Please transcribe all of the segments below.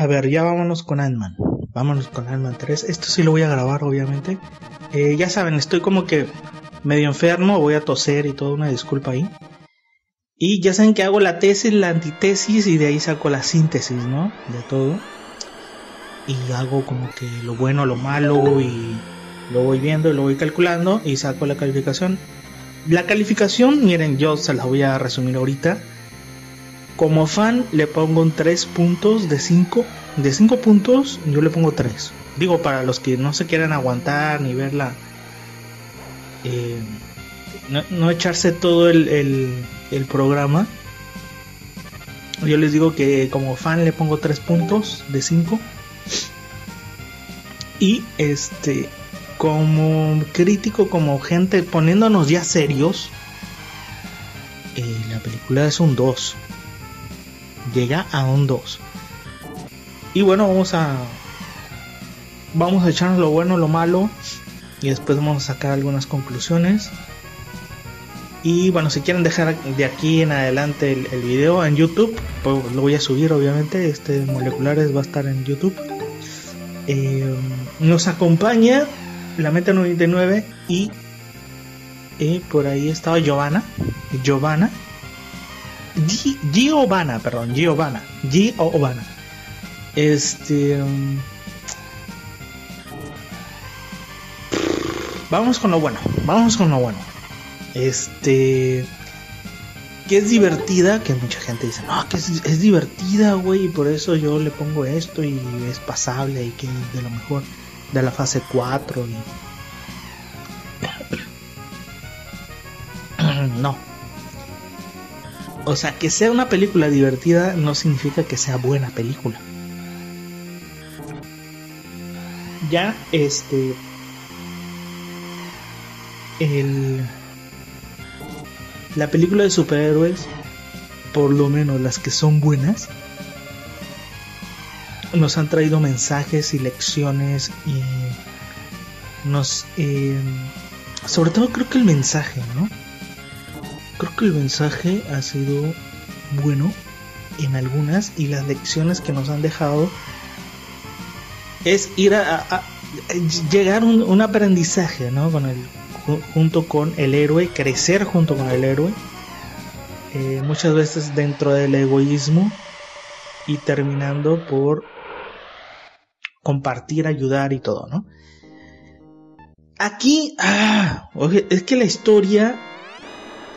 A ver, ya vámonos con Ant-Man. Vámonos con Ant-Man 3. Esto sí lo voy a grabar, obviamente. Eh, ya saben, estoy como que medio enfermo, voy a toser y toda una disculpa ahí. Y ya saben que hago la tesis, la antitesis y de ahí saco la síntesis, ¿no? De todo. Y hago como que lo bueno, lo malo y lo voy viendo lo voy calculando y saco la calificación. La calificación, miren, yo se la voy a resumir ahorita. Como fan le pongo un 3 puntos de 5. De 5 puntos yo le pongo 3. Digo, para los que no se quieran aguantar ni verla. Eh, no, echarse todo el, el, programa. Yo les digo que como fan le pongo 3 puntos de 5. Y este, como crítico, como gente poniéndonos ya serios, eh, la película es un 2. Llega a un 2. Y bueno, vamos a. Vamos a echarnos lo bueno, lo malo. Y después vamos a sacar algunas conclusiones. Y bueno, si quieren dejar de aquí en adelante el, video en YouTube, pues lo voy a subir obviamente. Este Moleculares va a estar en YouTube. Eh, nos acompaña la Meta 99 y eh, por ahí estaba Giovanna. Giovanna. Giovanna, perdón, Giovanna. Giovanna. Este. Um, vamos con lo bueno. Vamos con lo bueno. Este. Que es divertida, que mucha gente dice, no, que es, divertida, güey, y por eso yo le pongo esto y es pasable y que es de lo mejor de la fase 4 y... O sea, que sea una película divertida no significa que sea buena película. Ya, este... El... La película de superhéroes, por lo menos las que son buenas, nos han traído mensajes y lecciones y nos eh, sobre todo creo que el mensaje no creo que el mensaje ha sido bueno en algunas y las lecciones que nos han dejado es ir a, llegar un, un, aprendizaje no junto con el héroe crecer junto con el héroe eh, muchas veces dentro del egoísmo y terminando por compartir, ayudar y todo, ¿no? Aquí, ah, es que la historia,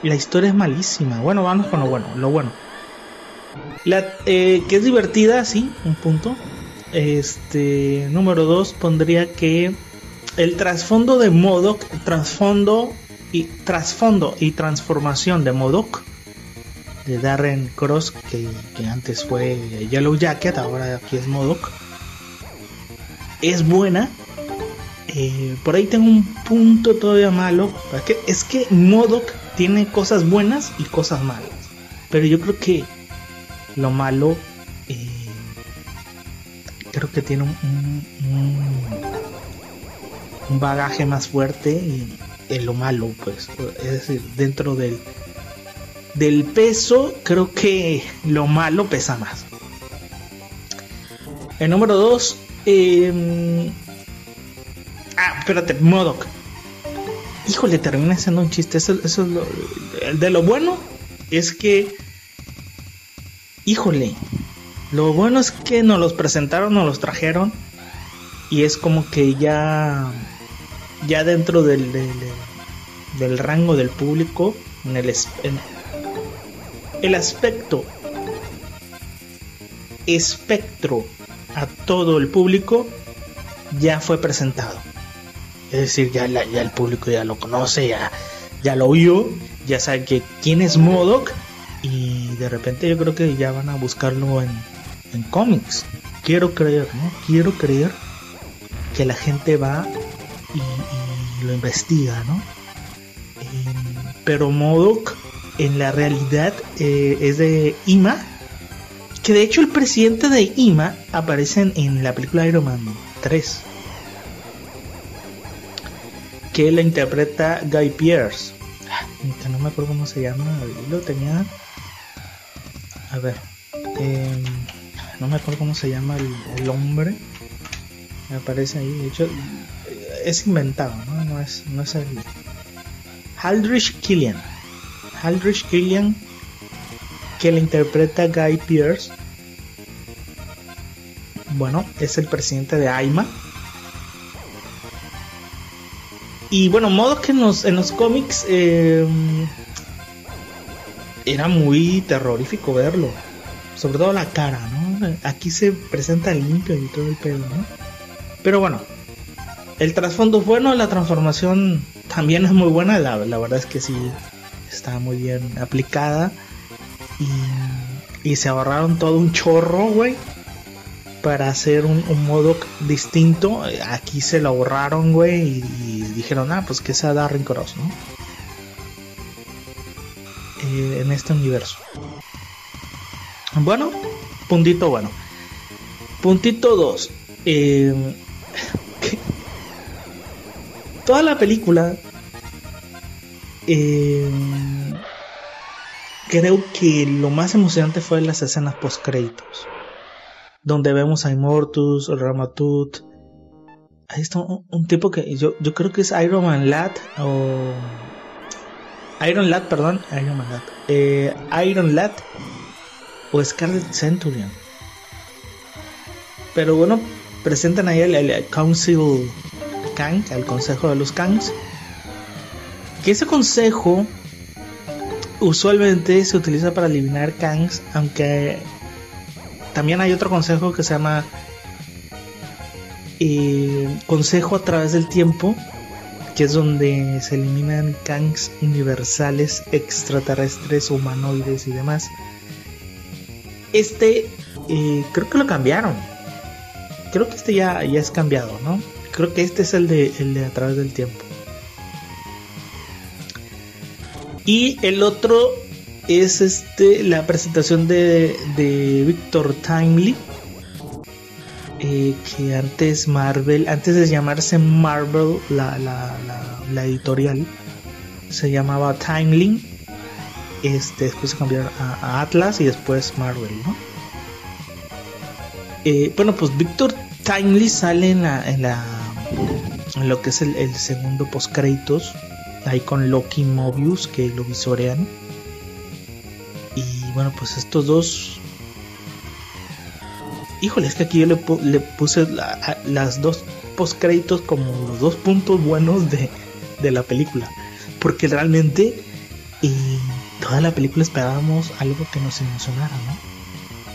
la historia es malísima. Bueno, vamos con lo bueno, lo bueno. La, eh, que es divertida, sí, un punto. Este, número dos, pondría que el trasfondo de Modoc, trasfondo y trasfondo y transformación de Modoc de Darren Cross, que, que antes fue Yellow Jacket, ahora aquí es Modoc es buena. Eh, por ahí tengo un punto todavía malo. Que, es que Modoc tiene cosas buenas y cosas malas. Pero yo creo que lo malo. Eh, creo que tiene un, un, bagaje más fuerte en lo malo, pues. Es decir, dentro del, del peso, creo que lo malo pesa más. El número 2, eh, ah, espérate, Modoc. Híjole, termina siendo un chiste. Eso, eso es lo, de lo bueno es que, híjole, lo bueno es que nos los presentaron, nos los trajeron y es como que ya, ya dentro del, del, rango del público, el, en el aspecto espectro a todo el público ya fue presentado. Es decir, ya, el público ya lo conoce, ya, lo oyó, ya sabe que quién es Modoc y de repente yo creo que ya van a buscarlo en, en cómics. Quiero creer, ¿no? Quiero creer que la gente va y, lo investiga, ¿no? Eh, pero Modoc en la realidad eh, es de Ima que de hecho el presidente de IMA aparece en, la película Iron Man 3. Que la interpreta Guy Pierce. No me acuerdo cómo se llama. Lo tenía. A ver. Em, no me acuerdo cómo se llama el, hombre. Me aparece ahí. De hecho, es inventado, ¿no? No es, no es el. Haldrich Killian. Haldrich Killian, que le interpreta Guy Pierce. Bueno, es el presidente de AIMA. Y bueno, modo que en los, en los cómics eh, era muy terrorífico verlo. Sobre todo la cara, ¿no? Aquí se presenta limpio y todo el pelo, ¿no? Pero bueno, el trasfondo es bueno, la transformación también es muy buena. La, verdad es que sí, está muy bien aplicada. Y, y se ahorraron todo un chorro, güey para hacer un, modo distinto. Aquí se lo ahorraron, güey, y, dijeron, ah, pues que sea Darren Cross, ¿no? Eh, en este universo. Bueno, puntito bueno. Puntito 2. Eh, toda la película eh, creo que lo más emocionante fue las escenas post créditos donde vemos a Immortus, Ramatut. Ahí está un, tipo que yo, yo creo que es Iron Man Lad o Iron Lad, perdón, Iron Man Lad. Eh, Iron Lad o Scarlet Centurion. Pero bueno, presentan ahí el, Council Kang, el Consejo de los Kangs. Que ese consejo usualmente se utiliza para eliminar Kangs, aunque también hay otro consejo que se llama eh, Consejo a través del tiempo, que es donde se eliminan Kangs universales, extraterrestres, humanoides y demás. Este eh, creo que lo cambiaron. Creo que este ya, ya es cambiado, ¿no? Creo que este es el de, el de a través del tiempo. Y el otro es este la presentación de, de Victor Timely. Eh, que antes Marvel, antes de llamarse Marvel, la, la, editorial, se llamaba Timely. Este, después se cambiaron a, Atlas y después Marvel, ¿no? Eh, bueno, pues Victor Timely sale en la, en la en lo que es el, el segundo post créditos ahí con Loki Mobius que lo visorean bueno, pues estos dos. Híjole, es que aquí yo le, puse las dos postcréditos como los dos puntos buenos de, la película. Porque realmente toda la película esperábamos algo que nos emocionara, ¿no?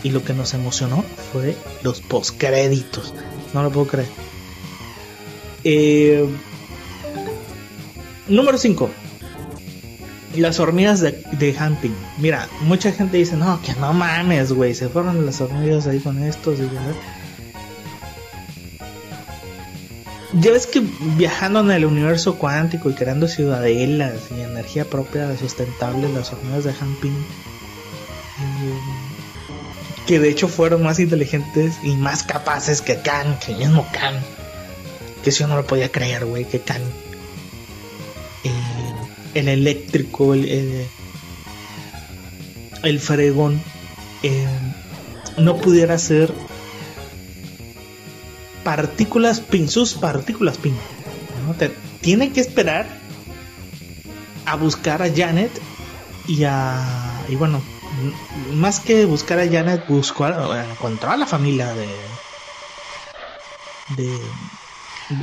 Y lo que nos emocionó fue los postcréditos. No lo puedo creer. Eh, número 5 las hormigas de, de Hamping. Mira, mucha gente dice, no, que no mames, güey, se fueron las hormigas ahí con estos y ya ves que viajando en el universo cuántico y creando ciudadelas y energía propia sustentable, las hormigas de Hamping, eh, que de hecho fueron más inteligentes y más capaces que Khan, que el mismo Khan, que si yo no lo podía creer, güey, que Khan el eléctrico, el, el, fregón, eh, no pudiera ser partículas pin, sus partículas pin. tiene que esperar a buscar a Janet y a. Y bueno, más que buscar a Janet, buscó a, encontrar a la familia de. de.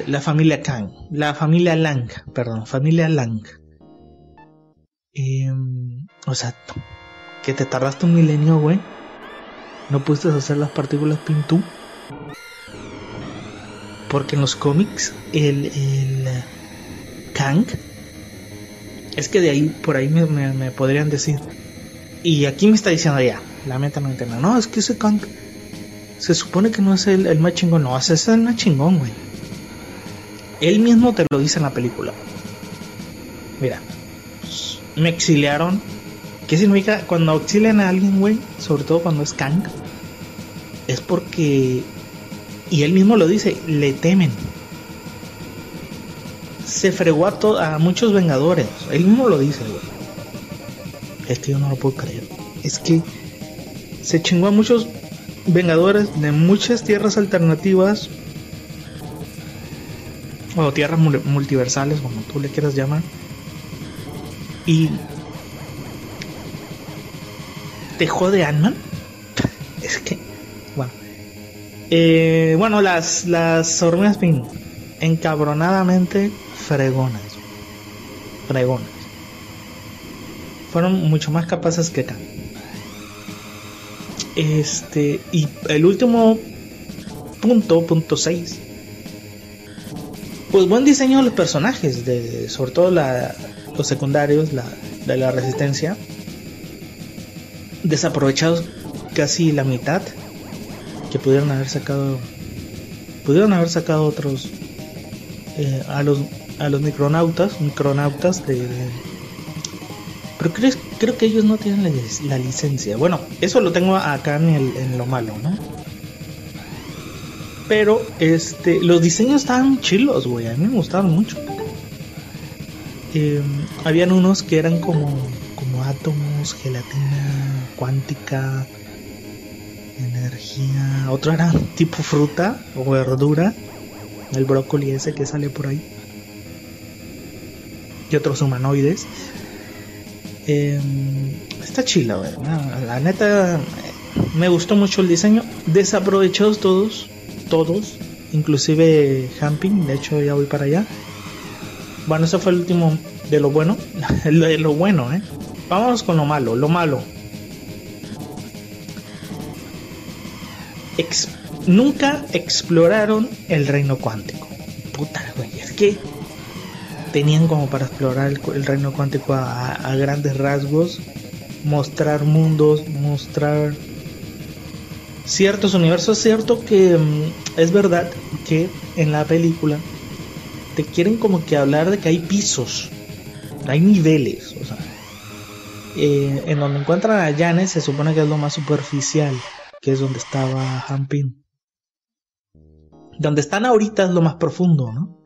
la familia Kang, la familia Lang, perdón, familia Lang. Em, o sea, que te tardaste un milenio, güey. No pudiste hacer las partículas Pintú. Porque en los cómics, el, el Kang. Es que de ahí, por ahí me, podrían decir. Y aquí me está diciendo ya, lamentablemente no. No, es que ese Kang se supone que no es el, el más chingón. No, ese es el más chingón, güey. Él mismo te lo dice en la película. Mira, me exiliaron. ¿Qué significa cuando exilian a alguien, güey? Sobre todo cuando es Kang. Es porque, y él mismo lo dice, le temen. Se fregó a, a muchos vengadores. Él mismo lo dice, güey. Es que yo no lo puedo creer. Es que se chingó a muchos vengadores de muchas tierras alternativas o tierras multiversales, como tú le quieras llamar. Y te jode Ant-Man. es que, bueno. Eh, bueno, las, las hormigas pin, encabronadamente fregonas. Fregonas. Fueron mucho más capaces que Khan. Este, y el último punto, punto 6. Pues buen diseño de los personajes, de, sobre todo los secundarios, la, de la resistencia. Desaprovechados casi la mitad que pudieron haber sacado. Pudieron haber sacado otros eh, a los a los micronautas, micronautas de, pero creo, creo que ellos no tienen la, licencia. Bueno, eso lo tengo acá en, en lo malo, ¿no? Pero este, los diseños estaban chilos, güey. A mí me gustaban mucho. Eh, habían unos que eran como, como átomos, gelatina cuántica, energía. Otro era tipo fruta o verdura. El brócoli ese que sale por ahí. Y otros humanoides. Em, está chila, güey. La neta, me gustó mucho el diseño. Desaprovechados todos, todos, inclusive Hamping. De hecho, ya voy para allá. Bueno, eso fue el último de lo bueno. de lo bueno, ¿eh? Vamos con lo malo. Lo malo. nunca exploraron el reino cuántico. Puta, güey. Es que tenían como para explorar el, reino cuántico a, grandes rasgos, mostrar mundos, mostrar ciertos universos. Es cierto que mm, es verdad que en la película te quieren como que hablar de que hay pisos, hay niveles, o sea, eh, en donde encuentran a Janes se supone que es lo más superficial, que es donde estaba Hampin. Donde están ahorita es lo más profundo, ¿no?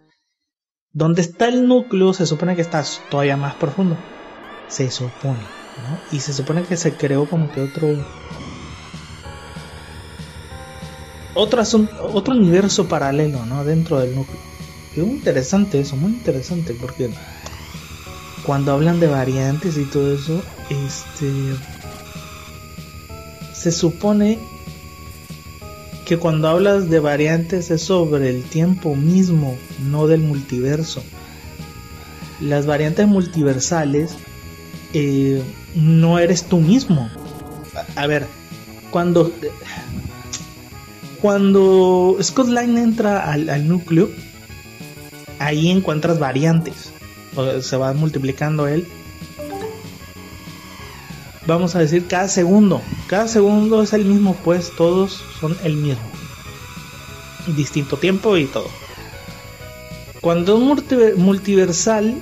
Donde está el núcleo se supone que está todavía más profundo. Se supone, ¿no? Y se supone que se creó como que otro... Otro, otro universo paralelo, ¿no? Dentro del núcleo. Es muy interesante eso, muy interesante, porque cuando hablan de variantes y todo eso, este... Se supone que cuando hablas de variantes es sobre el tiempo mismo, no del multiverso. Las variantes multiversales eh, no eres tú mismo. A, ver, cuando cuando Scott Line entra al, núcleo, ahí encuentras variantes. se va multiplicando él. Vamos a decir cada segundo. Cada segundo es el mismo, pues todos son el mismo. Distinto tiempo y todo. Cuando es multiversal,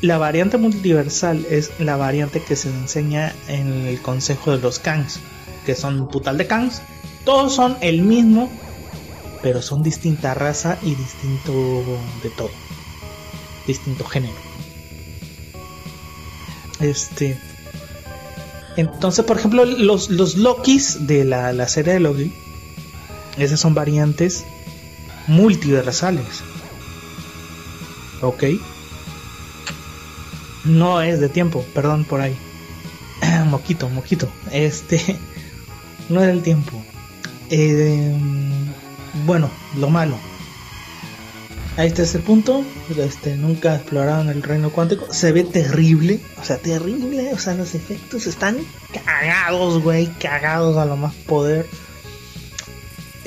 la variante multiversal es la variante que se enseña en el consejo de los Kangs, que son un putal de Kangs. Todos son el mismo, pero son distinta raza y distinto de todo. Distinto género. Este. Entonces, por ejemplo, los, los Lokis de la, la serie de Loki, esas son variantes multiversales. Ok. No es de tiempo, perdón por ahí. moquito, moquito. Este. No es del tiempo. Eh, bueno, lo malo. Ahí está ese punto. Este, nunca exploraron el reino cuántico. Se ve terrible. O sea, terrible. O sea, los efectos están cagados, güey. Cagados a lo más poder.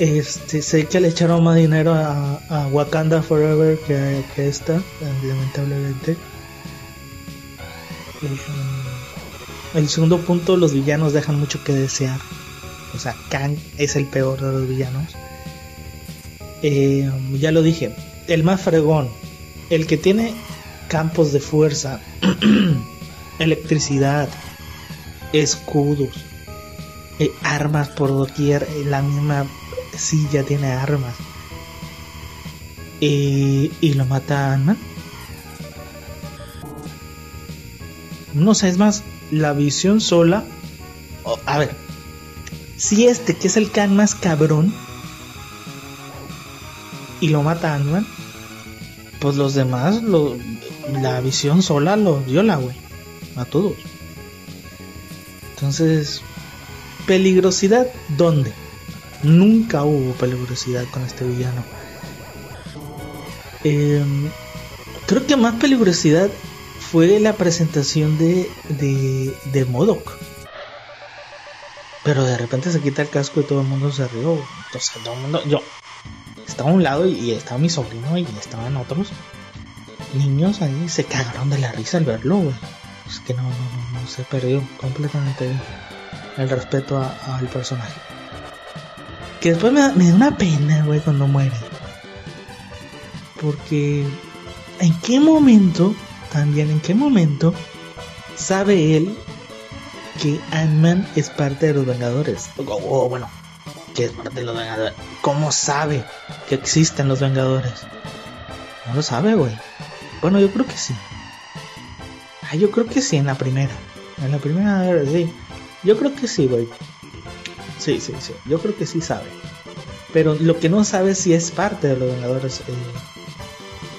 Este, sé que le echaron más dinero a, Wakanda Forever que, que esta, lamentablemente. El, segundo punto, los villanos dejan mucho que desear. O sea, Kang es el peor de los villanos. Eh, ya lo dije, el más fregón, el que tiene campos de fuerza, electricidad, escudos, eh, armas por doquier, eh, la misma silla tiene armas. y lo mata. No sé, es más, la visión sola. a ver, si este, que es el Kang más cabrón, y lo mata Ant-Man, pues los demás, lo, la visión sola lo viola, güey. A todos. Entonces, peligrosidad, ¿dónde? Nunca hubo peligrosidad con este villano. Em, creo que más peligrosidad fue la presentación de, de, de Modoc. Pero de repente se quita el casco y todo el mundo se rió. Entonces todo el mundo, yo estaba a un lado y, estaba mi sobrino y estaban otros niños ahí. Se cagaron de la risa al verlo, güey. Es que no, no, no, se perdió completamente el respeto al personaje. Que después me da, me da una pena, güey, cuando muere. Porque en qué momento, también en qué momento, sabe él que Ant-Man es parte de los Vengadores. O, bueno, que es parte de los Vengadores. ¿Cómo sabe que existen los Vengadores? No lo sabe, güey. Bueno, yo creo que sí. Ah, yo creo que sí, en la primera. En la primera, sí. Yo creo que sí, güey. Sí, sí, sí. Yo creo que sí sabe. Pero lo que no sabe si es parte de los Vengadores. Eh.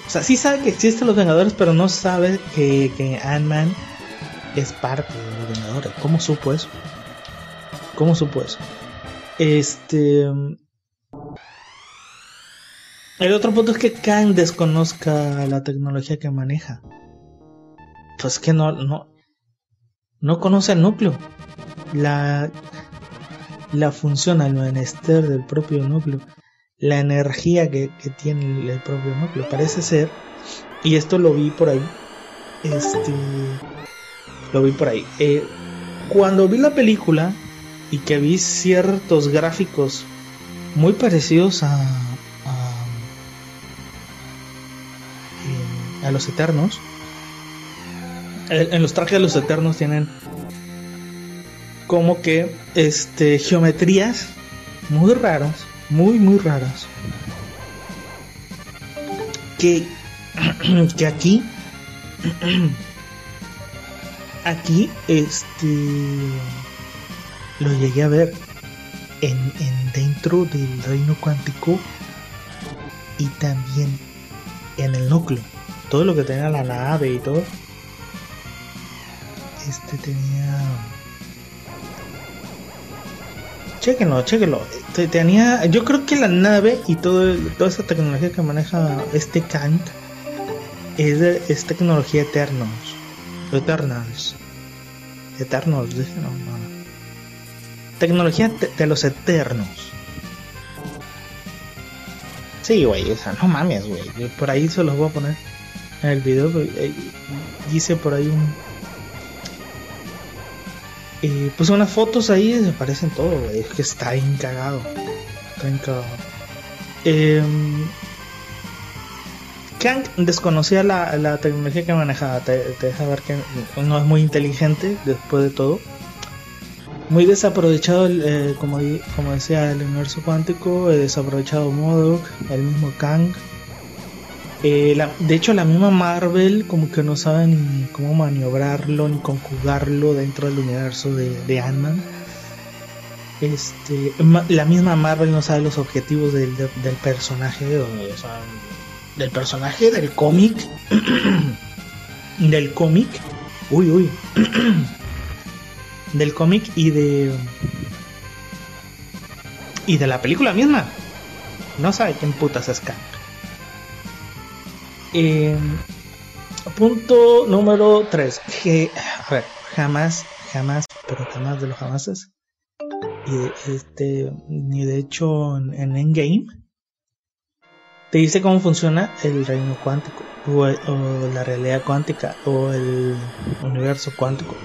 O sea, sí sabe que existen los Vengadores, pero no sabe que, que Ant-Man es parte de los Vengadores. ¿Cómo supo eso? ¿Cómo supo eso? Este. El otro punto es que Kang desconozca la tecnología que maneja. Pues que no, no, no conoce el núcleo. La, la función, el menester del propio núcleo. La energía que, que tiene el propio núcleo. Parece ser, y esto lo vi por ahí. Este lo vi por ahí. Eh, cuando vi la película y que vi ciertos gráficos muy parecidos a, a, a los Eternos, en los trajes de los Eternos tienen como que este geometrías muy raras, muy muy raras. Que, que aquí aquí este lo llegué a ver en, en, dentro del reino cuántico y también en el núcleo todo lo que tenía la nave y todo este tenía chequenlo chequenlo tenía yo creo que la nave y todo toda esa tecnología que maneja este Kang es, es tecnología eternos Eternals. Eternos, dije, no. Tecnología de, los eternos. Sí, güey, o sea, no mames, güey. Por ahí se los voy a poner en el video. Hice por ahí un. Eh, puse unas fotos ahí se parecen todo, güey. Es que está encagado. Está encagado. Eh, Kang desconocía la, tecnología que manejaba, te, deja ver que no es muy inteligente después de todo. Muy desaprovechado, eh, como, como decía el universo cuántico, desaprovechado Modok, el mismo Kang. Eh, de hecho, la misma Marvel como que no sabe ni cómo maniobrarlo ni conjugarlo dentro del universo de, de Ant-Man. Este, la misma Marvel no sabe los objetivos del, personaje, o del personaje del cómic del cómic uy uy del cómic y de y de la película misma no sabe quién putas es Kang eh, punto número 3 que a ver jamás jamás pero jamás de los jamases y este ni de hecho en, en Endgame te dice cómo funciona el reino cuántico o, la realidad cuántica o el universo cuántico.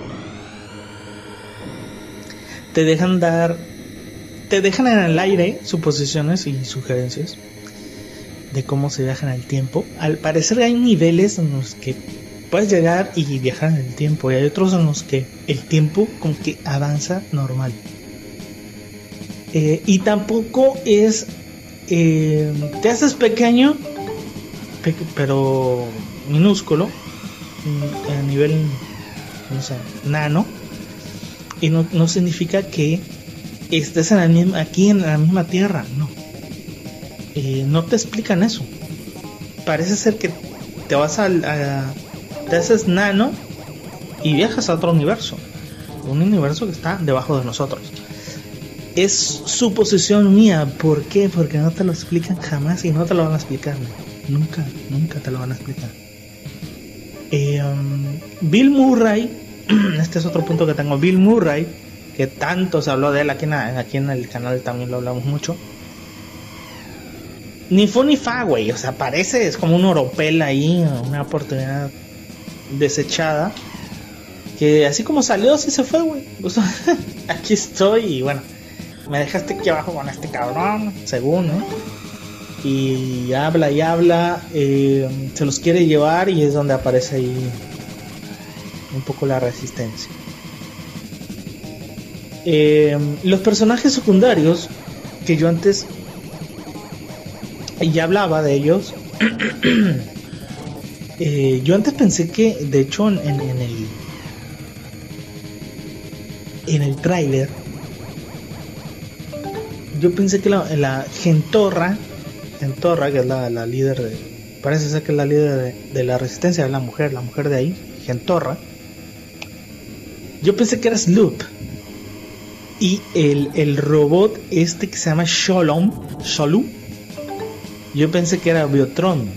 Te dejan dar, te dejan en el aire suposiciones y sugerencias de cómo se viaja en el tiempo. Al parecer hay niveles en los que puedes llegar y viajar en el tiempo y hay otros en los que el tiempo con que avanza normal. Eh, y tampoco es eh, te haces pequeño, pero minúsculo, mm, a nivel nano, y no, significa que estés en el mismo, aquí en la misma tierra. No. Eh, no te explican eso. Parece ser que te vas a, a te haces nano y viajas a otro universo. Un universo que está debajo de nosotros. Es suposición mía. ¿Por qué? Porque no te lo explican jamás y no te lo van a explicar. Nunca, nunca te lo van a explicar. Eh, um, Bill Murray, este es otro punto que tengo. Bill Murray, que tanto se habló de él aquí en, aquí en el canal también lo hablamos mucho. Ni fue ni fa, güey. O sea, parece, es como un oropel ahí, una oportunidad desechada. Que así como salió, así se fue, güey. aquí estoy y bueno, me dejaste aquí abajo con este cabrón, según, ¿no? Y habla y habla, eh, se los quiere llevar y es donde aparece ahí un poco la resistencia. Eh, los personajes secundarios que yo antes ya hablaba de ellos. Eh, yo antes pensé que, de hecho, en, el en el tráiler, yo pensé que la, la Gentorra, Gentorra, que es la, líder de, parece ser que es la líder de, la resistencia, de la mujer, la mujer de ahí, Gentorra. Yo pensé que era Sloop. Y el, el robot este que se llama Sholom, Sholom, yo pensé que era Biotron.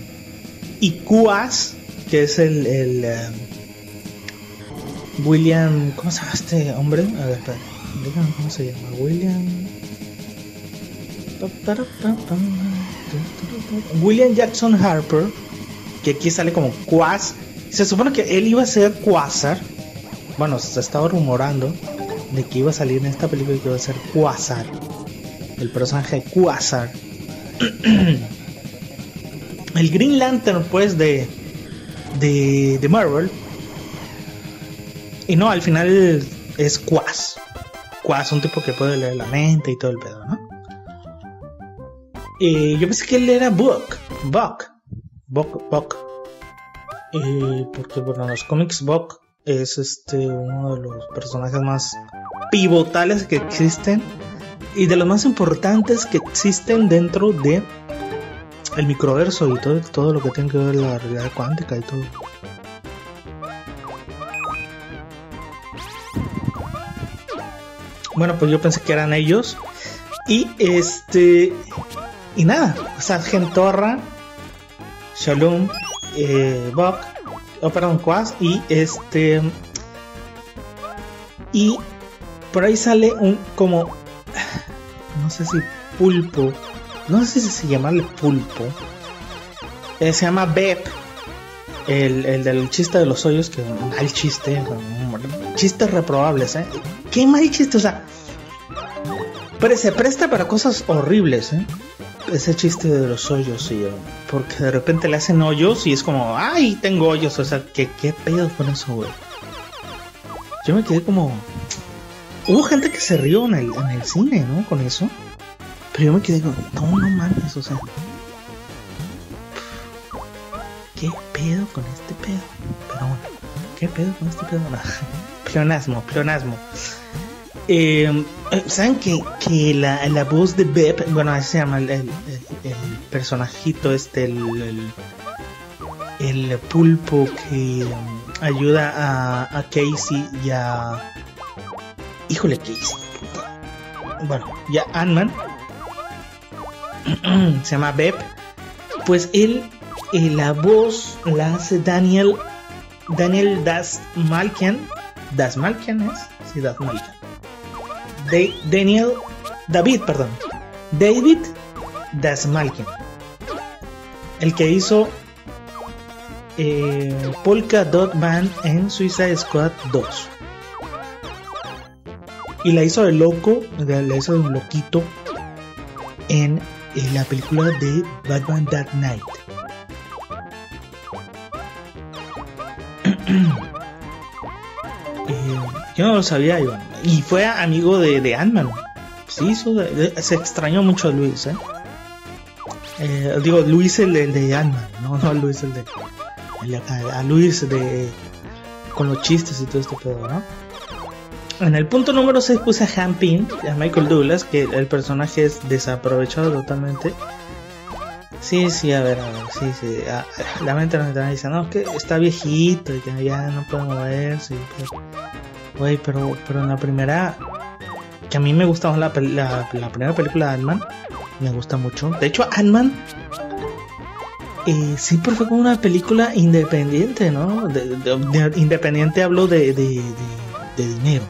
Y Quas, que es el, el eh, William. ¿Cómo se llama este hombre? A ver, espera. Cómo se llama. William. William Jackson Harper, que aquí sale como Quas. Se supone que él iba a ser Quasar. Bueno, se estaba rumorando de que iba a salir en esta película y que iba a ser Quasar. El personaje Quasar. el Green Lantern, pues, de, de, de Marvel. Y no, al final es Quas. Quas, un tipo que puede leer la mente y todo el pedo, ¿no? Y yo pensé que él era Buck. Buck. Buck, Buck. porque, bueno, en los cómics Buck es este uno de los personajes más pivotales que existen y de los más importantes que existen dentro de el microverso y todo, todo lo que tiene que ver la realidad cuántica y todo. Bueno, pues yo pensé que eran ellos. Y este. Y nada, o sea, Gentorra, Shalom, eh, oh, perdón, Quas, y este. Y por ahí sale un como. No sé si pulpo no sé si se llama el pulpo, eh, se llama Bep, el, del chiste de los hoyos, que mal chiste, chistes reprobables, ¿eh? Qué mal chiste, o sea, pero se presta para cosas horribles, ¿eh? Ese chiste de los hoyos, y, porque de repente le hacen hoyos y es como, ay, tengo hoyos, o sea, ¿qué, qué pedo con eso, güey? Yo me quedé como... Hubo gente que se rió en el, en el cine, ¿no? Con eso. Pero yo me quedé como, no, no mames, o sea. ¿Qué pedo con este pedo? Pero bueno, ¿qué pedo con este pedo? pleonasmo, pleonasmo. Eh, ¿Saben que, que la, la, voz de Beb, bueno, así se llama el, personajito este, el, el, pulpo que um, ayuda a, a Casey y a... Híjole, Casey. Bueno, ya Ant-Man se llama Beb, pues él, eh, la voz la hace Daniel, Daniel Das Malkian, Das Malkian es, sí, Das Malkian. Daniel, David, perdón, David Das Malkian, el que hizo eh, Polka Dot Band en Suicide Squad 2. Y la hizo de loco, la hizo de un loquito en en la película de Batman Dark Knight. Yo no lo sabía, Iván. Y fue amigo de, de Ant-Man. Sí, se extrañó mucho a Luis, ¿eh? eh digo, Luis el, de Ant-Man, no, no Luis el de. a Luis de. con los chistes y todo este pedo, ¿no? En el punto número 6 puse a Han a Michael Douglas, que el personaje es desaprovechado totalmente. Sí, sí, a ver, a ver, sí, sí. Ah, la mente me dice, no, que está viejito y que ya no puede moverse. Güey, pero, pero en la primera, que a mí me gusta la, la, la primera película de Ant-Man, me gusta mucho. De hecho, Ant-Man eh, siempre fue como una película independiente, ¿no? independiente hablo de, de, de dinero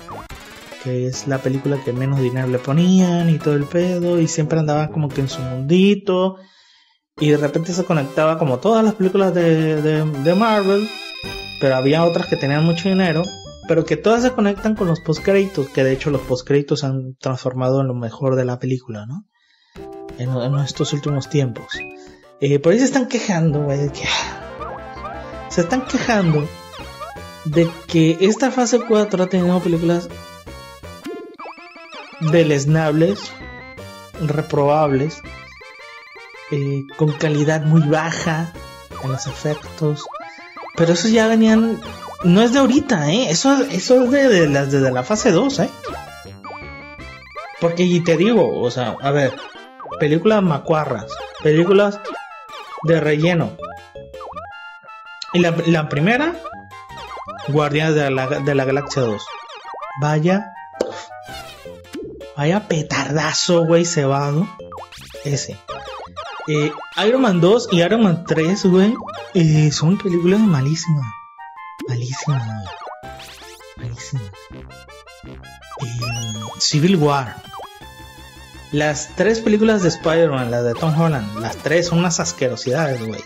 que es la película que menos dinero le ponían y todo el pedo, y siempre andaba como que en su mundito, y de repente se conectaba como todas las películas de, de, Marvel, pero había otras que tenían mucho dinero, pero que todas se conectan con los postcréditos, que de hecho los postcréditos se han transformado en lo mejor de la película, ¿no? En, estos últimos tiempos. Eh, por ahí se están quejando, güey, que... Se están quejando de que esta fase 4 ha tenido películas deleznables, reprobables, eh, con calidad muy baja en los efectos. Pero eso ya venían. No es de ahorita, ¿eh? Eso, eso es de, las desde la fase 2, ¿eh? Porque, y te digo, o sea, a ver, películas macuarras, películas de relleno. Y la, la primera, Guardianes de la, de la Galaxia 2. Vaya. Vaya petardazo, güey, cebado. Ese. Eh, Iron Man 2 y Iron Man 3, güey, eh, son películas malísimas. Malísimas, Malísimas. Eh, Civil War. Las tres películas de Spider-Man, las de Tom Holland, las tres son unas asquerosidades, güey.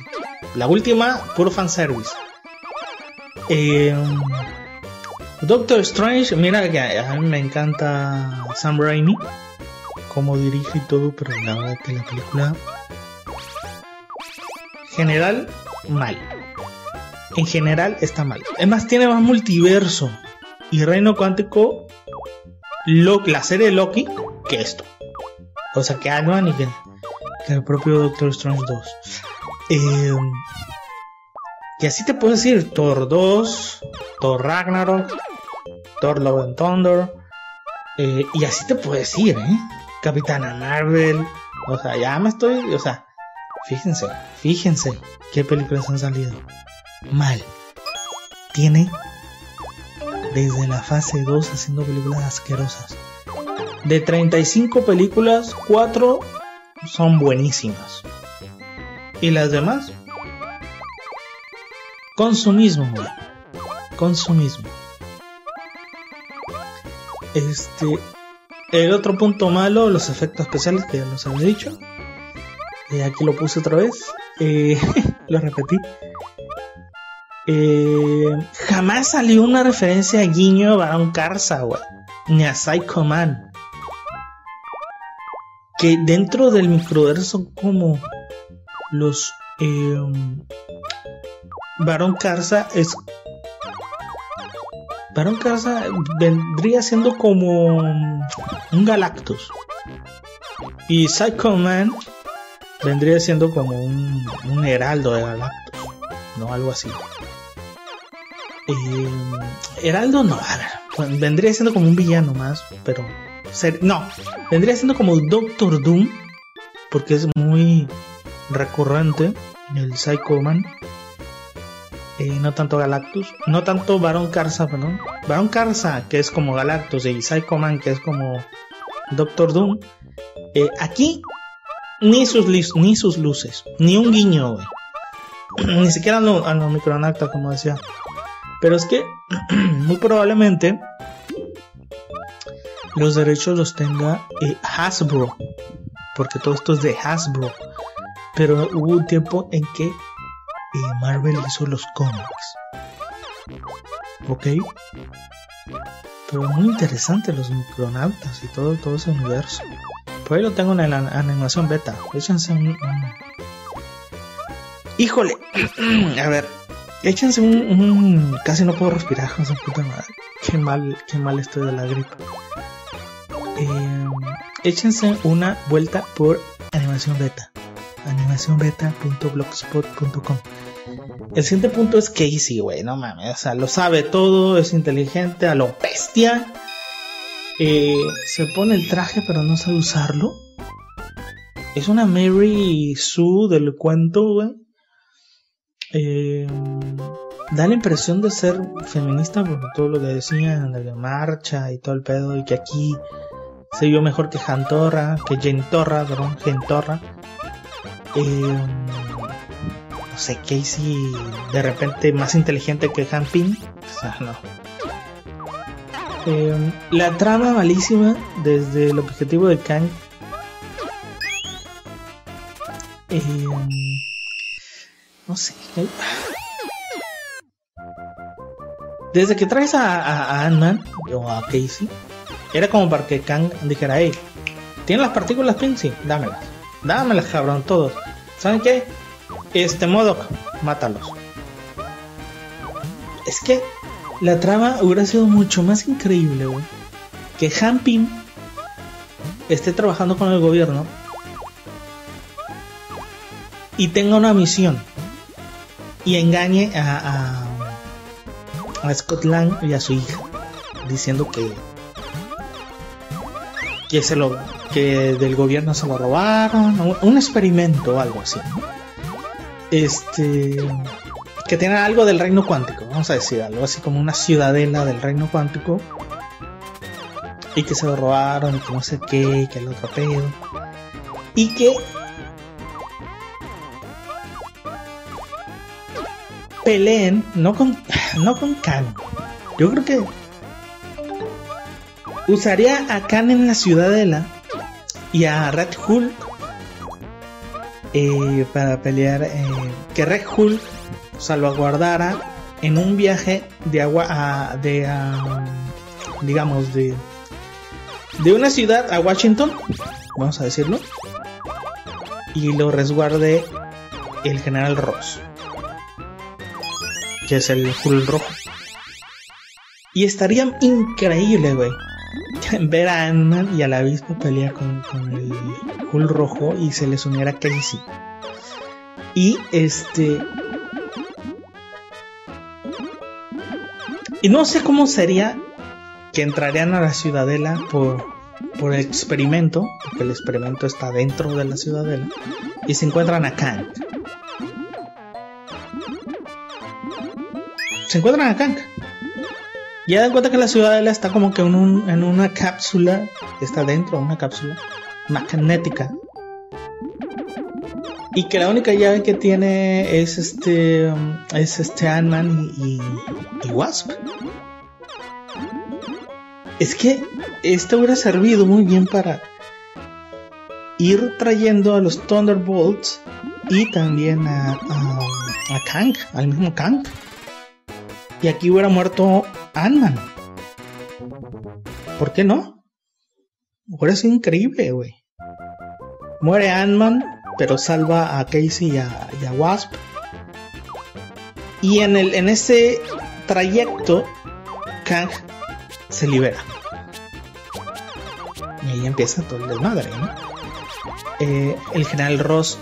La última, puro fanservice. Eh, Doctor Strange, mira que a mí me encanta Sam Raimi, como dirige y todo, pero la verdad que la película general, mal. En general está mal. Es más, tiene más multiverso y reino cuántico la serie de Loki que esto. O sea, que Ant-Man y que, el propio Doctor Strange 2. Eh, y así te puedo decir Thor 2, Thor Ragnarok, Thor Love and Thunder. Eh, y así te puedo decir, ¿eh? Capitana Marvel. O sea, ya me estoy. O sea, Fíjense, fíjense qué películas han salido. Mal. Tiene desde la fase 2 haciendo películas asquerosas. De 35 películas, 4 son buenísimas. Y las demás, consumismo, güey. Consumismo. Este, el otro punto malo, los efectos especiales que ya nos han dicho. Eh, aquí lo puse otra vez. Eh, lo repetí. Eh, jamás salió una referencia a guiño a Baron Karza, Ni a Psycho Man. Que dentro del microverso como los... Baron Karza es... Baron Karza vendría siendo como un Galactus. Y Psycho Man vendría siendo como un, un heraldo de Galactus, ¿no? Algo así. Eh, heraldo no, vendría siendo como un villano más, pero no, vendría siendo como Doctor Doom, porque es muy recurrente el Psycho Man. Eh, no tanto Galactus, no tanto Baron Karza, perdón. Baron Karza, que es como Galactus, y Psycho Man, que es como Doctor Doom. Eh, aquí ni sus, ni sus luces, ni un guiño, güey. Ni siquiera a los micronacta, como decía. Pero es que muy probablemente los derechos los tenga eh, Hasbro, porque todo esto es de Hasbro. Pero hubo un tiempo en que eh, Marvel hizo los cómics. ¿Ok? Pero muy interesante los micronautas y todo, todo ese universo. Por ahí lo tengo en la animación beta. Échense un. Híjole. A ver. Échense un, Casi no puedo respirar, con puta madre. Qué mal, qué mal estoy de la gripe. Eh, échense una vuelta por animación beta. Animacionbeta.blogspot.com. El siguiente punto es Casey, güey. No mames. O sea, lo sabe todo, es inteligente, a lo bestia eh, se pone el traje pero no sabe usarlo. Es una Mary Sue del cuento, güey. Eh, da la impresión de ser feminista por todo lo que decían de la marcha y todo el pedo y que aquí se vio mejor que Jantorra, que Gentorra, perdón, Gentorra. Eh, no sé, Casey de repente más inteligente que Hanpin. O sea, no. Eh, la trama malísima desde el objetivo de Kang. Eh, no sé. Desde que traes a, a, Ant-Man o a Casey, era como para que Kang dijera, hey, ¿tienes las partículas Pink? Sí, dámelas. Dámelas, cabrón, todos. ¿Saben qué? Este modo, mátalos. Es que la trama hubiera sido mucho más increíble, güey. Que Hampin esté trabajando con el gobierno y tenga una misión y engañe a, a, Scott Lang y a su hija diciendo que que se lo que del gobierno se lo robaron un, experimento o algo así este que tiene algo del reino cuántico vamos a decir algo así como una ciudadela del reino cuántico y que se lo robaron y que no sé qué que el otro pedo y que peleen, no con, no con Khan. Yo creo que usaría a Khan en la ciudadela y a Red Hulk eh, para pelear. Eh, que Red Hulk salvaguardara en un viaje de agua a, de digamos de de una ciudad a Washington, vamos a decirlo, y lo resguarde el general Ross que es el Hulk rojo. Y estaría increíble, güey, ver a Ant-Man y a la pelear con, el Hulk rojo y se les uniera Casey. Y este. Y no sé cómo sería que entrarían a la ciudadela por, por el experimento, porque el experimento está dentro de la ciudadela, y se encuentran a Kang. Se encuentran a Kang. Ya dan cuenta que la ciudadela está como que en, una cápsula, está dentro de una cápsula magnética. Y que la única llave que tiene es este, es este Ant-Man y, Wasp. Es que esto hubiera servido muy bien para ir trayendo a los Thunderbolts y también a, a, a Kang, al mismo Kang. Y aquí hubiera muerto Ant-Man. ¿Por qué no? Hubiera sido increíble, güey. Muere Ant-Man, pero salva a Casey y a, Wasp. Y en, el, en ese trayecto, Kang se libera. Y ahí empieza todo el desmadre, ¿no? Eh, el general Ross,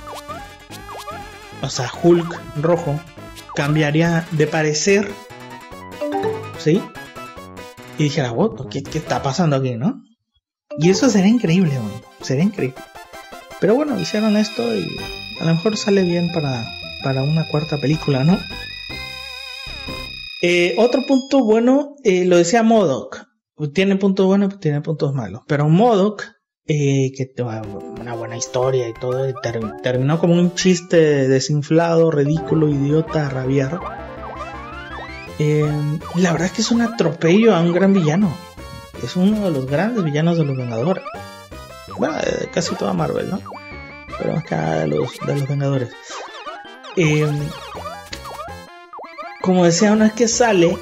o sea, Hulk rojo, cambiaría de parecer ¿sí? Y dijera, ¿qué, ¿qué está pasando aquí, no? Y eso sería increíble, sería increíble. Pero bueno, hicieron esto y a lo mejor sale bien para, para una cuarta película, ¿no? Eh, otro punto bueno, eh, lo decía Modoc. Tiene puntos buenos, tiene puntos malos. Pero Modoc, eh, que una buena historia y todo, terminó como un chiste desinflado, ridículo, idiota, rabiar eh, la verdad es que es un atropello a un gran villano. Es uno de los grandes villanos de los Vengadores. Bueno, casi toda Marvel, ¿no? Pero más que de los, de los Vengadores. Eh, como decía, una vez que sale,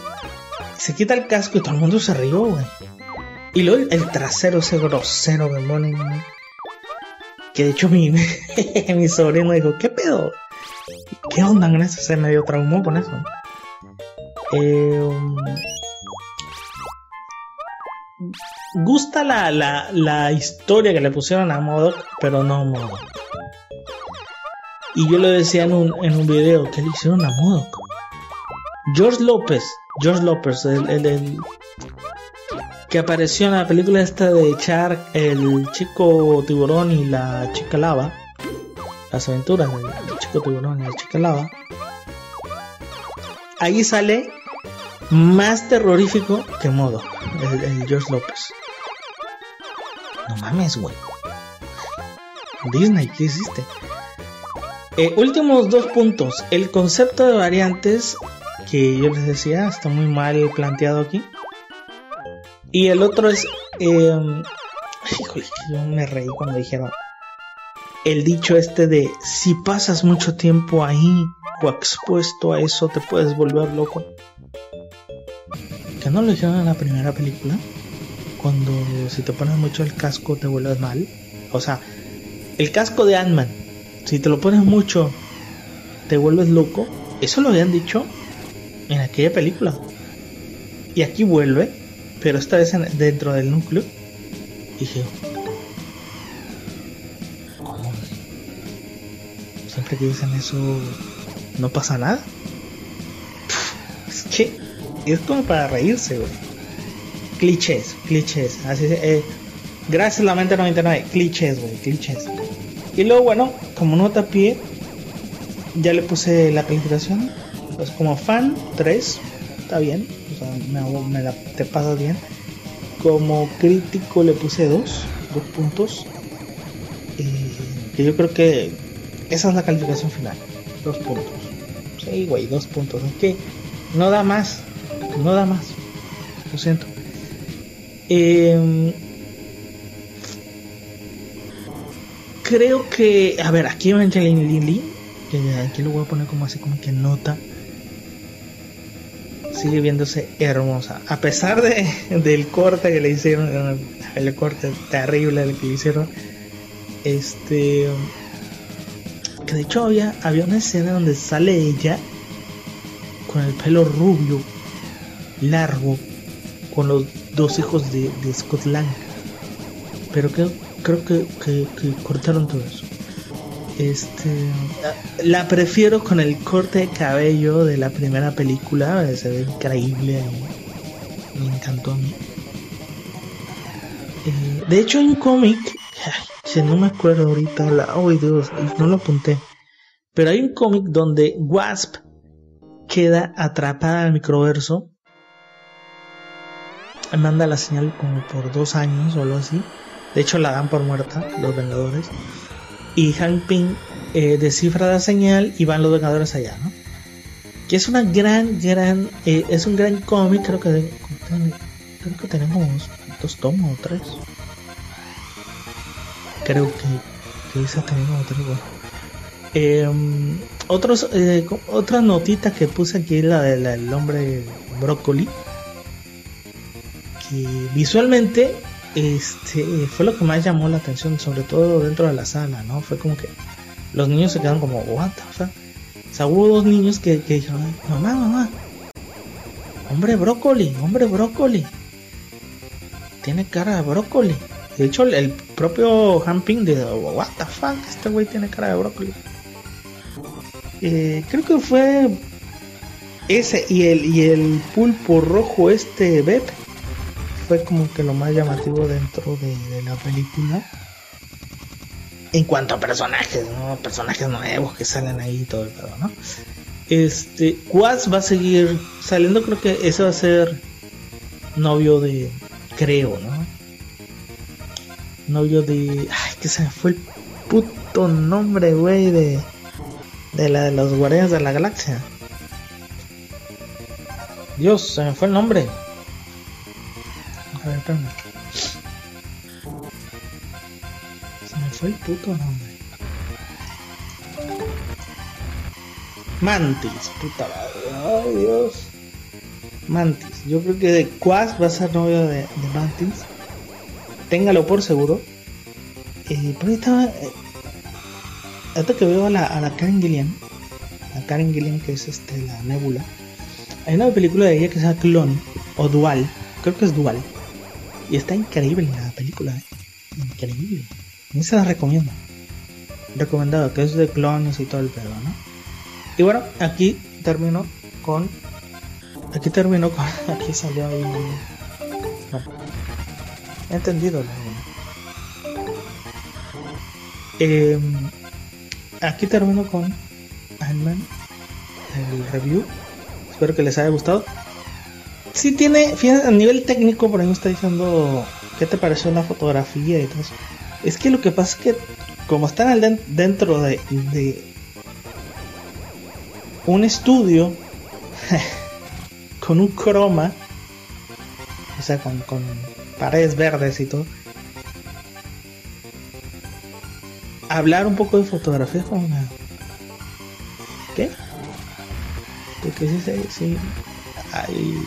se quita el casco y todo el mundo se rió, güey. Y luego el, trasero ese grosero me pone, Que de hecho mi, mi sobrino dijo, ¿qué pedo? ¿Qué onda con eso? Se medio traumó con eso. Eh, gusta la, la, historia que le pusieron a Modoc, pero no Modoc. Y yo lo decía en un, en un video que le hicieron a Modoc. George López, George López, el, el, que apareció en la película esta de Shark, el chico tiburón y la chica lava. Las aventuras del chico tiburón y la chica lava. Ahí sale más terrorífico que modo, el, George López. No mames, güey. Disney, ¿qué hiciste? Eh, últimos dos puntos. El concepto de variantes, que yo les decía, está muy mal planteado aquí. Y el otro es. Eh, yo me reí cuando dijeron. El dicho este de si pasas mucho tiempo ahí o expuesto a eso te puedes volver loco. Que no lo dijeron en la primera película. Cuando si te pones mucho el casco te vuelves mal. O sea, el casco de Ant-Man. Si te lo pones mucho te vuelves loco. Eso lo habían dicho en aquella película. Y aquí vuelve pero esta vez dentro del núcleo. Dije, ¿cómo? Siempre que dicen eso, no pasa nada. Es como para reírse, güey. Clichés, clichés. Así eh, gracias la mente 99. Clichés, güey, clichés. Y luego, bueno, como nota pie, ya le puse la calificación. Pues como fan 3, está bien me, la, te pasas bien. Como crítico le puse dos, dos puntos. que yo creo que esa es la calificación final. Dos puntos. Sí, güey, dos puntos. Es que no da más. No da más. Lo siento. Em, creo que. A ver, aquí Evangeline Lily. Que aquí lo voy a poner como así, como que nota sigue viéndose hermosa. A pesar de, del corte que le hicieron, el corte terrible que le hicieron, este. Que de hecho había, había una escena donde sale ella con el pelo rubio, largo, con los dos hijos de, de Scott Lang. Pero que, creo que, cortaron todo eso. Este, la prefiero con el corte de cabello de la primera película, se ve increíble, me encantó a mí. Eh, de hecho hay un cómic, si no me acuerdo ahorita, oh Dios, no lo apunté, pero hay un cómic donde Wasp queda atrapada en el microverso, manda la señal como por dos años o algo así, de hecho la dan por muerta los Vengadores y Hank Pym eh, descifra la señal y van los Vengadores allá, ¿no? Que es una gran, gran, eh, es un gran cómic, creo que, creo que tenemos dos tomos o tres. Creo que, que esa tenemos tres, em, otros, eh, otra notita que puse aquí, la del hombre brócoli, que visualmente este fue lo que más llamó la atención, sobre todo dentro de la sala, ¿no? Fue como que los niños se quedaron como, what the fuck? O sea, hubo dos niños que, dijeron, mamá, mamá, hombre brócoli, hombre brócoli. Tiene cara de brócoli. De hecho, el, propio Hamping dijo, what the fuck, este güey tiene cara de brócoli. Eh, creo que fue ese y el, y el pulpo rojo este Bep fue como que lo más llamativo dentro de, la película. En cuanto a personajes, ¿no? Personajes nuevos que salen ahí y todo el pedo, ¿no? Este, Quaz va a seguir saliendo, creo que ese va a ser novio de. Creo, ¿no? Novio de. Ay, que se me fue el puto nombre, güey, de. De la de los Guardianes de la Galaxia. Dios, se me fue el nombre. Se me fue el puto nombre. Mantis, puta madre. Ay, Dios. Mantis. Yo creo que de Quas va a ser novio de, Mantis. Téngalo por seguro. Eh, por ahí estaba. Eh, hasta que veo a la, Karen Gillian. La Karen Gillian, que es este, la Nebula. Hay una película de ella que se llama Clone o Dual. Creo que es Dual y está increíble la película, ¿eh? increíble. Y se la recomiendo. Recomendado, que es de clones y todo el pedo, ¿no? Y bueno, aquí termino con. Aquí termino con. Aquí salió ahí. he entendido eh, aquí termino con Ant-Man, el review. Espero que les haya gustado. Si tiene, fíjate, a nivel técnico, por ahí me está diciendo qué te pareció la fotografía y todo eso. Es que lo que pasa es que, como están dentro de, un estudio con un croma, o sea, con, paredes verdes y todo, hablar un poco de fotografía con una... ¿Qué? Porque sí, sí, hay,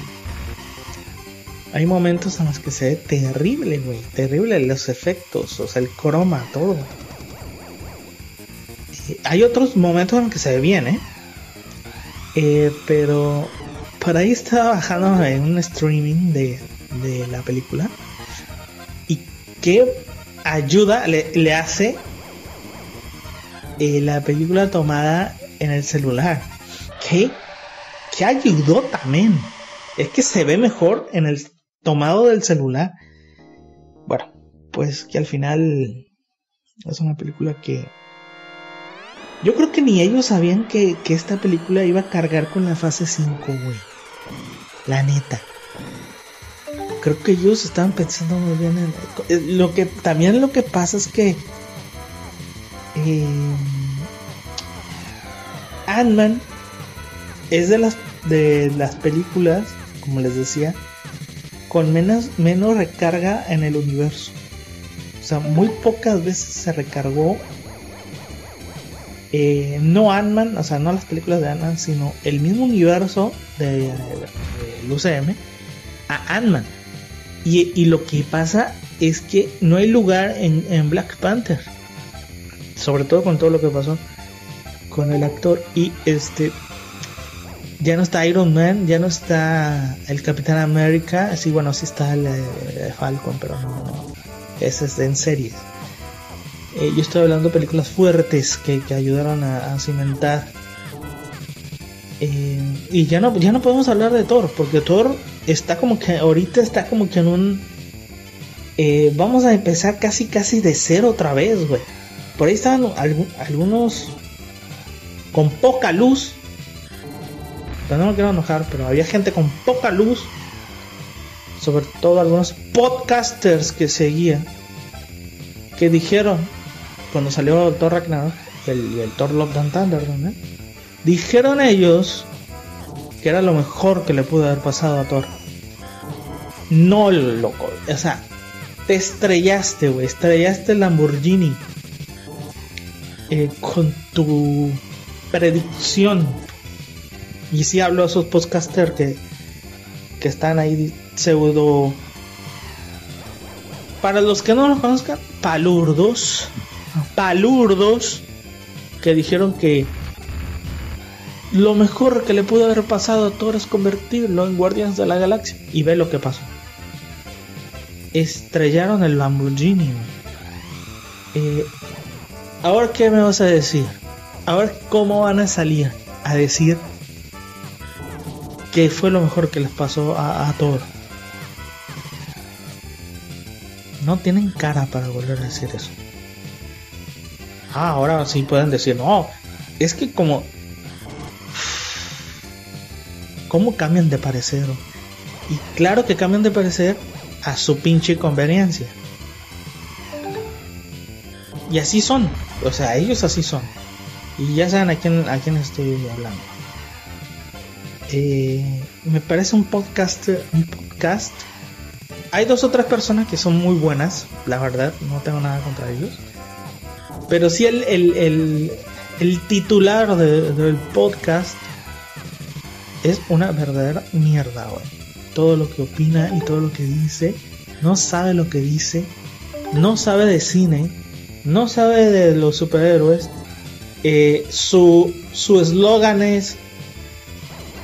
hay momentos en los que se ve terrible, güey, terrible los efectos, o sea, el croma, todo. hay otros momentos en los que se ve bien, ¿eh? eh pero por ahí estaba bajando en un streaming de, de la película y qué ayuda le, le hace eh, la película tomada en el celular. ¿Qué? ¿Qué ayudó también? Es que se ve mejor en el tomado del celular. Bueno, pues que al final es una película que... Yo creo que ni ellos sabían que, que esta película iba a cargar con la fase 5, güey. La neta. Creo que ellos estaban pensando muy bien en... Eh, lo que también lo que pasa es que eh, Ant-Man es de las, de las películas, como les decía, con menos, menos recarga en el universo. O sea, muy pocas veces se recargó. Eh, no Ant-Man, o sea, no las películas de Ant-Man, sino el mismo universo de, del UCM a Ant-Man. Y, lo que pasa es que no hay lugar en, en Black Panther sobre todo con todo lo que pasó con el actor y este ya no está Iron Man, ya no está el Capitán América, sí bueno sí está el, Falcon, pero no, ese es en series. Eh, yo estoy hablando de películas fuertes que, ayudaron a, cimentar. Eh, y ya no, ya no podemos hablar de Thor, porque Thor está como que ahorita está como que en un... Eh, vamos a empezar casi casi de cero otra vez, güey. Por ahí estaban algunos con poca luz. No me quiero enojar, pero había gente con poca luz. Sobre todo algunos podcasters que seguían. Que dijeron, cuando salió el Thor Ragnarok, el, Thor Love and Thunder, dijeron ellos que era lo mejor que le pudo haber pasado a Thor. No, loco. O sea, te estrellaste, güey. Estrellaste el Lamborghini eh, con tu predicción. Y si hablo a esos podcasters que, que están ahí pseudo. Para los que no los conozcan, palurdos. Palurdos. Que dijeron que lo mejor que le pudo haber pasado a Thor es convertirlo en Guardianes de la Galaxia. Y ve lo que pasó. Estrellaron el Lamborghini. Eh, Ahora, ¿qué me vas a decir? Ahora, ¿cómo van a salir a decir que fue lo mejor que les pasó a, a? No tienen cara para volver a decir eso. Ah, ahora sí pueden decir, no, es que como... ¿Cómo cambian de parecer? Y claro que cambian de parecer a su pinche conveniencia. Y así son. O sea, ellos así son. Y ya saben a quién, a quién estoy hablando. Eh, me parece un podcast, un podcast. Hay dos o tres personas que son muy buenas, la verdad, no tengo nada contra ellos. Pero sí el, el, el, titular del podcast es una verdadera mierda, güey. Todo lo que opina y todo lo que dice, no sabe lo que dice, no sabe de cine, no sabe de los superhéroes, eh, su eslogan es,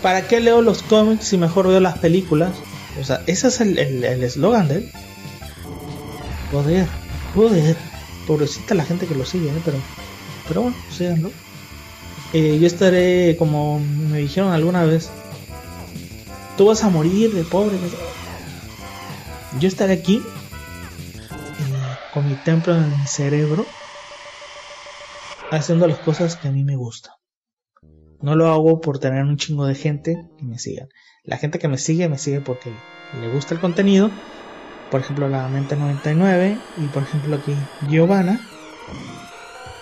¿para qué leo los cómics si mejor veo las películas? O sea, ese es el eslogan de él. Joder, joder. Pobrecita la gente que lo sigue, ¿eh? pero, pero bueno, síganlo. Eh, yo estaré, como me dijeron alguna vez, tú vas a morir de pobre. Yo estaré aquí con mi templo en mi cerebro, haciendo las cosas que a mí me gustan. No lo hago por tener un chingo de gente que me siga. La gente que me sigue me sigue porque le gusta el contenido. Por ejemplo, la mente 99 y por ejemplo aquí Giovanna,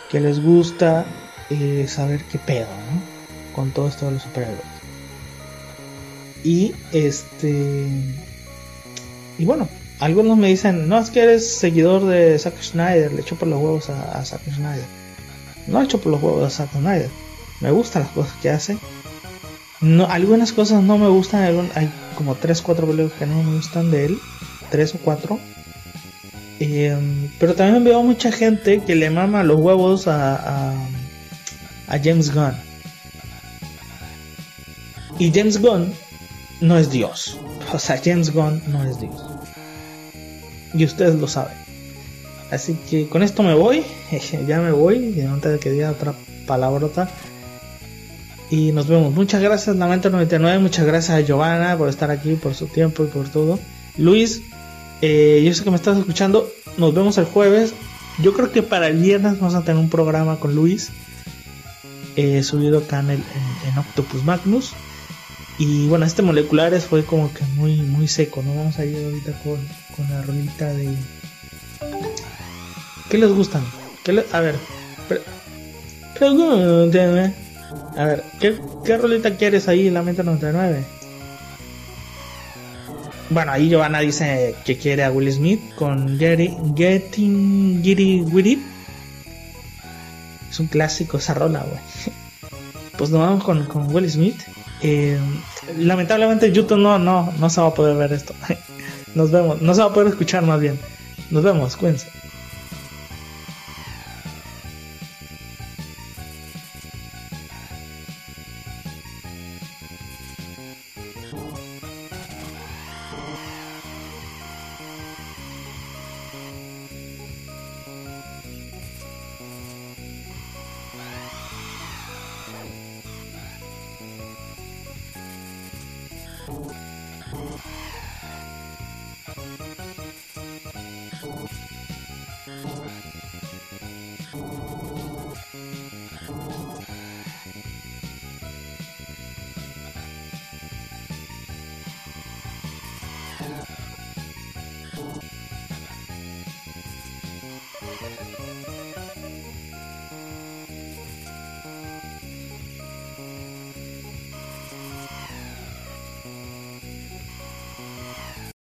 que les gusta eh, saber qué pedo, ¿no? Con todo esto de los superhéroes. Y este. Y bueno, algunos me dicen, no es que eres seguidor de Zack Snyder, le echo por los huevos a, Zack Snyder. No le echo por los huevos a Zack Snyder. Me gustan las cosas que hace. No, algunas cosas no me gustan, hay como 3, 4 películas que no me gustan de él. 3 o 4. Em, pero también veo mucha gente que le mama los huevos a, a James Gunn. Y James Gunn no es Dios. O sea, James Gunn no es Dios. Y ustedes lo saben. Así que con esto me voy. ya me voy. Antes de que diga otra palabrota. Y nos vemos. Muchas gracias, Lamento 99. Muchas gracias a Giovanna por estar aquí, por su tiempo y por todo. Luis, eh, yo sé que me estás escuchando. Nos vemos el jueves. Yo creo que para el viernes vamos a tener un programa con Luis. Eh, subido acá en, en Octopus Magnus. Y bueno, este moleculares fue como que muy, muy seco, ¿no? Vamos a ir ahorita con, con la rolita de... ¿Qué les gustan? ¿Qué A ver, pregúnteme. A ver, ¿qué, ¿qué rolita quieres ahí, la mente 99? Bueno, ahí Giovanna dice que quiere a Will Smith con Getting Giddy With Es un clásico esa rola, güey. Pues nos vamos con, con Will Smith. Eh, lamentablemente YouTube no, no, no se va a poder ver esto. Nos vemos, no se va a poder escuchar más bien. Nos vemos, cuídense.